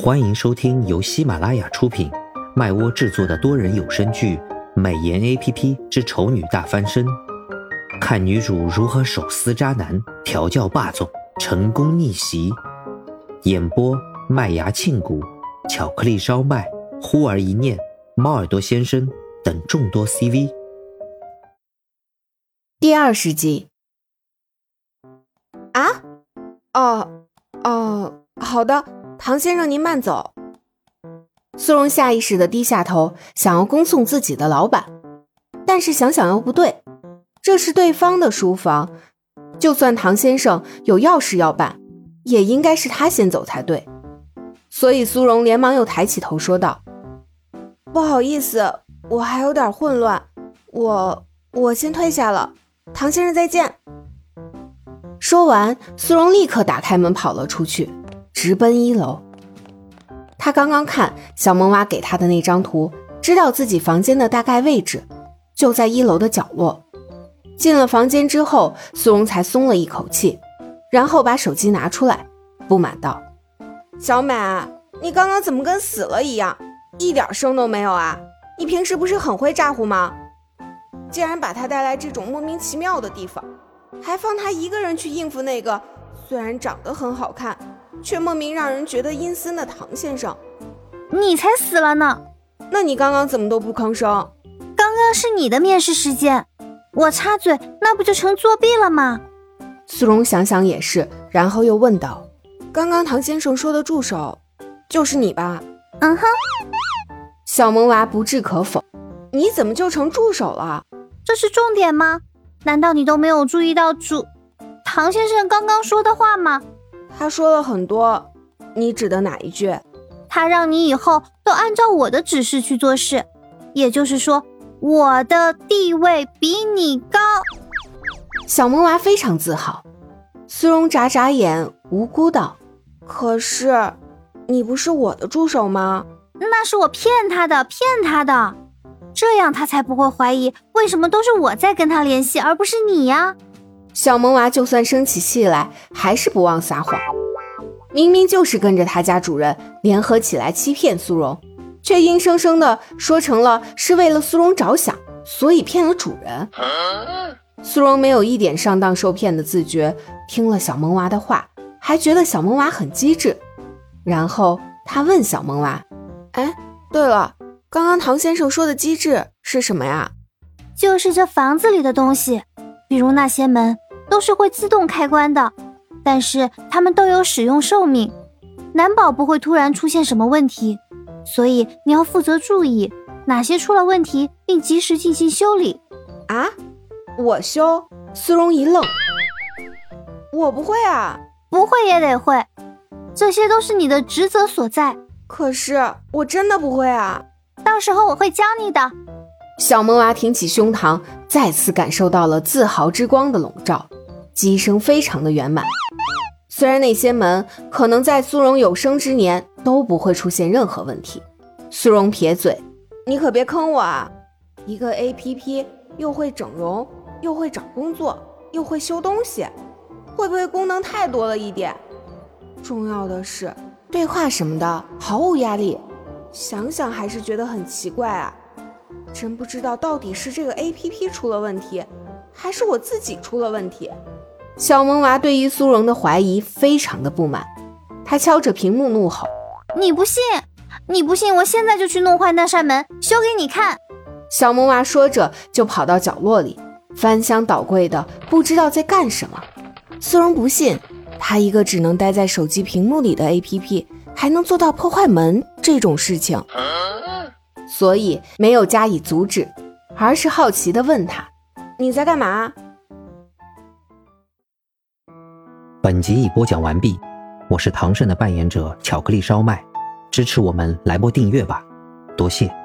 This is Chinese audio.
欢迎收听由喜马拉雅出品、麦窝制作的多人有声剧《美颜 A P P 之丑女大翻身》，看女主如何手撕渣男、调教霸总、成功逆袭。演播：麦芽庆谷、巧克力烧麦、忽而一念、猫耳朵先生等众多 C V。第二十集。啊？哦哦，好的。唐先生，您慢走。苏荣下意识的低下头，想要恭送自己的老板，但是想想又不对，这是对方的书房，就算唐先生有要事要办，也应该是他先走才对。所以苏荣连忙又抬起头说道：“不好意思，我还有点混乱，我我先退下了。唐先生再见。”说完，苏荣立刻打开门跑了出去。直奔一楼。他刚刚看小萌娃给他的那张图，知道自己房间的大概位置就在一楼的角落。进了房间之后，苏荣才松了一口气，然后把手机拿出来，不满道：“小美，你刚刚怎么跟死了一样，一点声都没有啊？你平时不是很会咋呼吗？竟然把他带来这种莫名其妙的地方，还放他一个人去应付那个虽然长得很好看。”却莫名让人觉得阴森的唐先生，你才死了呢！那你刚刚怎么都不吭声？刚刚是你的面试时间，我插嘴，那不就成作弊了吗？苏荣想想也是，然后又问道：“刚刚唐先生说的助手，就是你吧？”嗯哼。小萌娃不置可否：“你怎么就成助手了？这是重点吗？难道你都没有注意到主唐先生刚刚说的话吗？”他说了很多，你指的哪一句？他让你以后都按照我的指示去做事，也就是说，我的地位比你高。小萌娃非常自豪。苏荣眨眨眼，无辜道：“可是，你不是我的助手吗？那是我骗他的，骗他的，这样他才不会怀疑为什么都是我在跟他联系，而不是你呀。”小萌娃就算生起气来，还是不忘撒谎。明明就是跟着他家主人联合起来欺骗苏荣，却硬生生的说成了是为了苏荣着想，所以骗了主人。苏荣没有一点上当受骗的自觉，听了小萌娃的话，还觉得小萌娃很机智。然后他问小萌娃：“哎，对了，刚刚唐先生说的机智是什么呀？就是这房子里的东西，比如那些门。”都是会自动开关的，但是它们都有使用寿命，难保不会突然出现什么问题，所以你要负责注意哪些出了问题，并及时进行修理。啊，我修？苏荣一愣，我不会啊，不会也得会，这些都是你的职责所在。可是我真的不会啊，到时候我会教你的。小萌娃挺起胸膛，再次感受到了自豪之光的笼罩。机声非常的圆满，虽然那些门可能在苏荣有生之年都不会出现任何问题。苏荣撇嘴：“你可别坑我啊！一个 A P P 又会整容，又会找工作，又会修东西，会不会功能太多了一点？重要的是对话什么的毫无压力。想想还是觉得很奇怪啊！真不知道到底是这个 A P P 出了问题，还是我自己出了问题。”小萌娃对于苏荣的怀疑非常的不满，他敲着屏幕怒吼：“你不信？你不信？我现在就去弄坏那扇门，修给你看！”小萌娃说着就跑到角落里，翻箱倒柜的，不知道在干什么。苏荣不信，他一个只能待在手机屏幕里的 APP，还能做到破坏门这种事情，所以没有加以阻止，而是好奇的问他：“你在干嘛？”本集已播讲完毕，我是唐胜的扮演者巧克力烧麦，支持我们来波订阅吧，多谢。